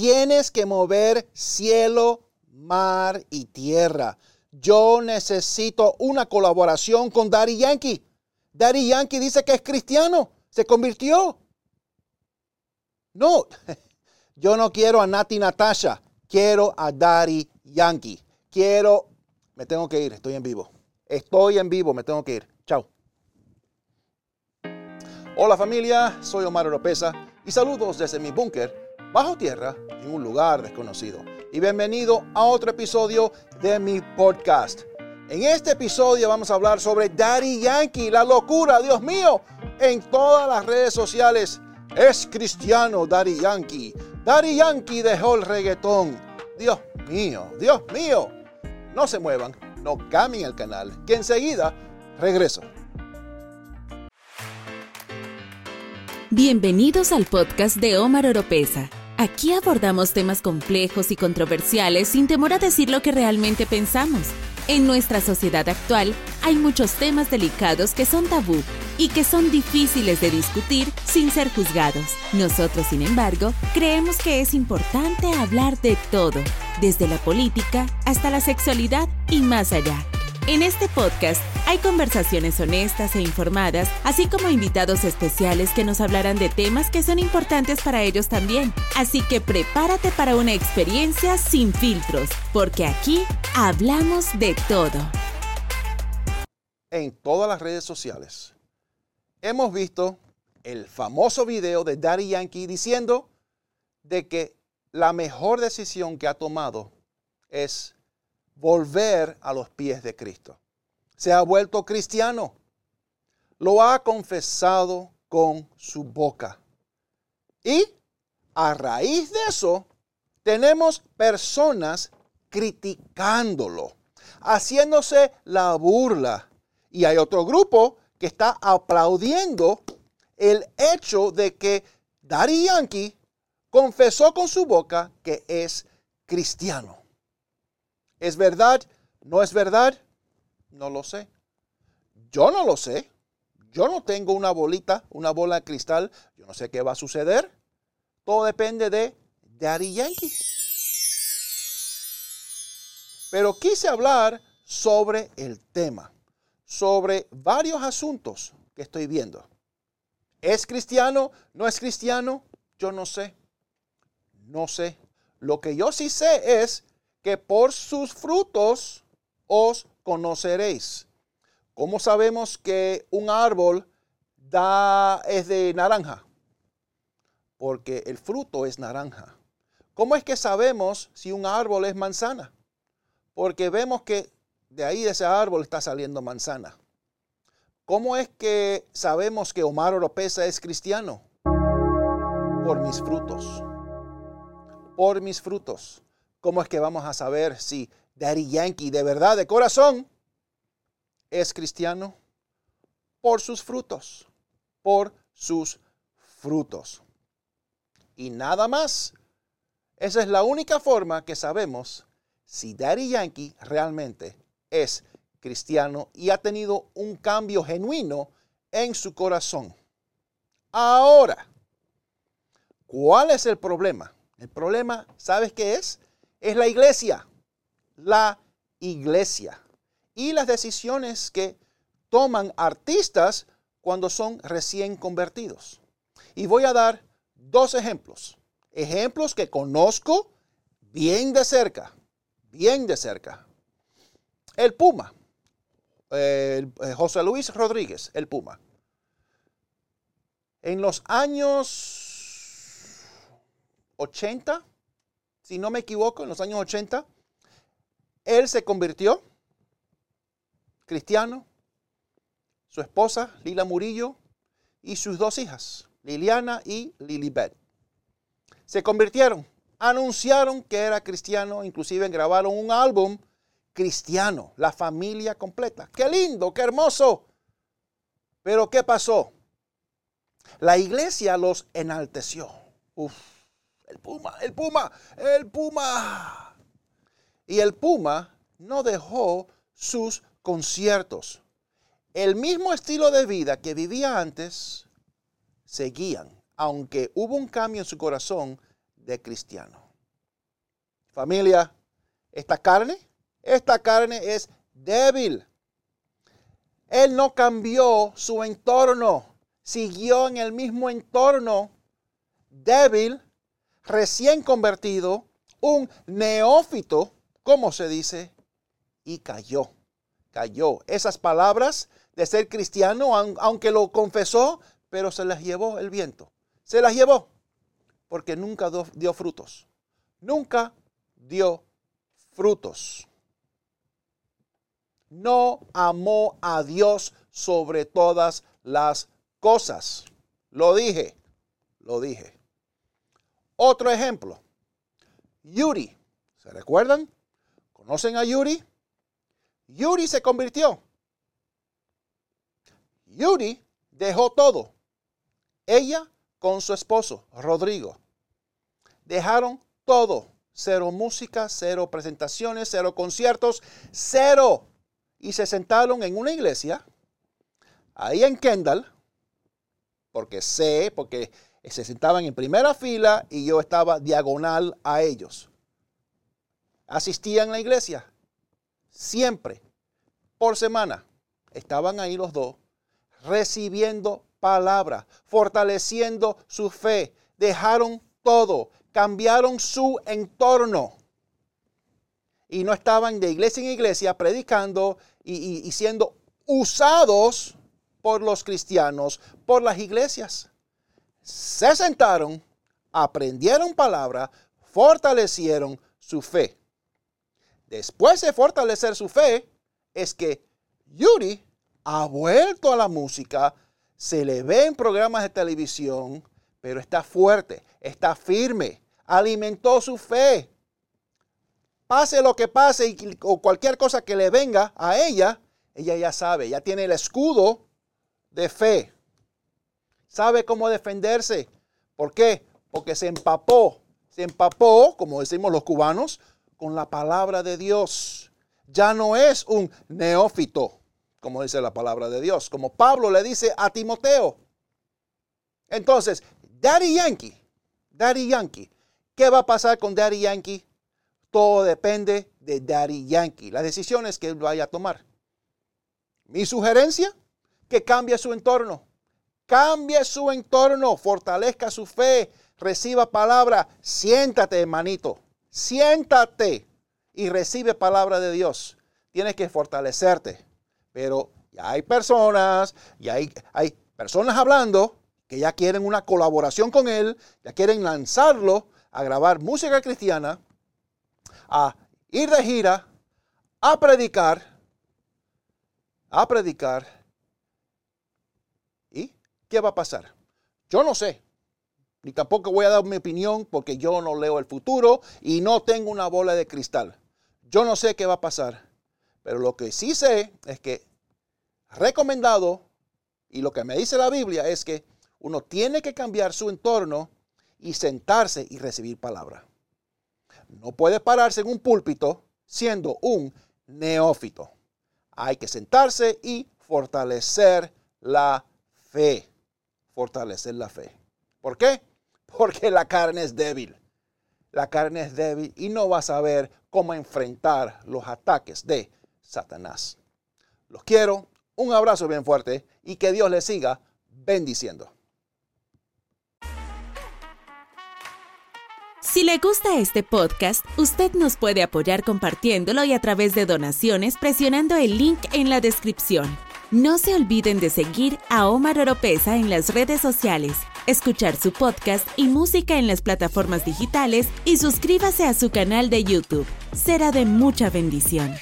Tienes que mover cielo, mar y tierra. Yo necesito una colaboración con Daddy Yankee. Daddy Yankee dice que es cristiano. Se convirtió. No, yo no quiero a Nati Natasha. Quiero a Daddy Yankee. Quiero... Me tengo que ir, estoy en vivo. Estoy en vivo, me tengo que ir. Chao. Hola familia, soy Omar Oropesa y saludos desde mi búnker bajo tierra en un lugar desconocido. Y bienvenido a otro episodio de mi podcast. En este episodio vamos a hablar sobre Daddy Yankee, la locura, Dios mío, en todas las redes sociales. Es cristiano Daddy Yankee. Daddy Yankee dejó el reggaetón. Dios mío, Dios mío. No se muevan, no cambien el canal, que enseguida regreso. Bienvenidos al podcast de Omar Oropesa. Aquí abordamos temas complejos y controversiales sin temor a decir lo que realmente pensamos. En nuestra sociedad actual hay muchos temas delicados que son tabú y que son difíciles de discutir sin ser juzgados. Nosotros, sin embargo, creemos que es importante hablar de todo, desde la política hasta la sexualidad y más allá. En este podcast hay conversaciones honestas e informadas, así como invitados especiales que nos hablarán de temas que son importantes para ellos también. Así que prepárate para una experiencia sin filtros, porque aquí hablamos de todo. En todas las redes sociales hemos visto el famoso video de Daddy Yankee diciendo de que la mejor decisión que ha tomado es volver a los pies de Cristo. Se ha vuelto cristiano. Lo ha confesado con su boca. Y a raíz de eso, tenemos personas criticándolo, haciéndose la burla. Y hay otro grupo que está aplaudiendo el hecho de que Daddy Yankee confesó con su boca que es cristiano. ¿Es verdad? ¿No es verdad? No lo sé. Yo no lo sé. Yo no tengo una bolita, una bola de cristal. Yo no sé qué va a suceder. Todo depende de Daddy Yankee. Pero quise hablar sobre el tema, sobre varios asuntos que estoy viendo. ¿Es cristiano? ¿No es cristiano? Yo no sé. No sé. Lo que yo sí sé es que por sus frutos os conoceréis. ¿Cómo sabemos que un árbol da, es de naranja? Porque el fruto es naranja. ¿Cómo es que sabemos si un árbol es manzana? Porque vemos que de ahí de ese árbol está saliendo manzana. ¿Cómo es que sabemos que Omar Oropesa es cristiano? Por mis frutos. Por mis frutos. ¿Cómo es que vamos a saber si Daddy Yankee de verdad, de corazón, es cristiano? Por sus frutos, por sus frutos. Y nada más. Esa es la única forma que sabemos si Daddy Yankee realmente es cristiano y ha tenido un cambio genuino en su corazón. Ahora, ¿cuál es el problema? El problema, ¿sabes qué es? es la iglesia. La iglesia. Y las decisiones que toman artistas cuando son recién convertidos. Y voy a dar dos ejemplos. Ejemplos que conozco bien de cerca. Bien de cerca. El Puma. Eh, José Luis Rodríguez, el Puma. En los años 80, si no me equivoco, en los años 80, él se convirtió cristiano, su esposa Lila Murillo y sus dos hijas, Liliana y Lilibet. Se convirtieron, anunciaron que era cristiano, inclusive grabaron un álbum cristiano, la familia completa. Qué lindo, qué hermoso. Pero ¿qué pasó? La iglesia los enalteció. Uf el puma, el puma, el puma. Y el puma no dejó sus conciertos. El mismo estilo de vida que vivía antes, seguían, aunque hubo un cambio en su corazón de cristiano. Familia, esta carne, esta carne es débil. Él no cambió su entorno, siguió en el mismo entorno débil, recién convertido, un neófito, como se dice, y cayó, cayó. Esas palabras de ser cristiano, aunque lo confesó, pero se las llevó el viento. Se las llevó porque nunca dio frutos. Nunca dio frutos. No amó a Dios sobre todas las cosas. Lo dije, lo dije. Otro ejemplo. Yuri. ¿Se recuerdan? ¿Conocen a Yuri? Yuri se convirtió. Yuri dejó todo. Ella con su esposo, Rodrigo. Dejaron todo. Cero música, cero presentaciones, cero conciertos, cero. Y se sentaron en una iglesia, ahí en Kendall, porque sé, porque se sentaban en primera fila y yo estaba diagonal a ellos. Asistían a la iglesia, siempre, por semana. Estaban ahí los dos, recibiendo palabra, fortaleciendo su fe. Dejaron todo, cambiaron su entorno. Y no estaban de iglesia en iglesia predicando y, y siendo usados por los cristianos, por las iglesias. Se sentaron, aprendieron palabra, fortalecieron su fe. Después de fortalecer su fe, es que Yuri ha vuelto a la música, se le ve en programas de televisión, pero está fuerte, está firme, alimentó su fe. Pase lo que pase o cualquier cosa que le venga a ella, ella ya sabe, ya tiene el escudo de fe. Sabe cómo defenderse. ¿Por qué? Porque se empapó, se empapó, como decimos los cubanos, con la palabra de Dios. Ya no es un neófito como dice la palabra de Dios, como Pablo le dice a Timoteo. Entonces, Daddy Yankee, Daddy Yankee, ¿qué va a pasar con Daddy Yankee? Todo depende de Daddy Yankee, las decisiones que él vaya a tomar. Mi sugerencia, que cambie su entorno. Cambie su entorno, fortalezca su fe, reciba palabra. Siéntate, hermanito, siéntate y recibe palabra de Dios. Tienes que fortalecerte pero ya hay personas, ya hay, hay personas hablando que ya quieren una colaboración con él, ya quieren lanzarlo a grabar música cristiana, a ir de gira, a predicar, a predicar. ¿Y qué va a pasar? Yo no sé. Ni tampoco voy a dar mi opinión porque yo no leo el futuro y no tengo una bola de cristal. Yo no sé qué va a pasar. Pero lo que sí sé es que recomendado y lo que me dice la Biblia es que uno tiene que cambiar su entorno y sentarse y recibir palabra. No puede pararse en un púlpito siendo un neófito. Hay que sentarse y fortalecer la fe. Fortalecer la fe. ¿Por qué? Porque la carne es débil. La carne es débil y no va a saber cómo enfrentar los ataques de Satanás. Los quiero, un abrazo bien fuerte y que Dios les siga bendiciendo. Si le gusta este podcast, usted nos puede apoyar compartiéndolo y a través de donaciones presionando el link en la descripción. No se olviden de seguir a Omar Oropesa en las redes sociales, escuchar su podcast y música en las plataformas digitales y suscríbase a su canal de YouTube. Será de mucha bendición.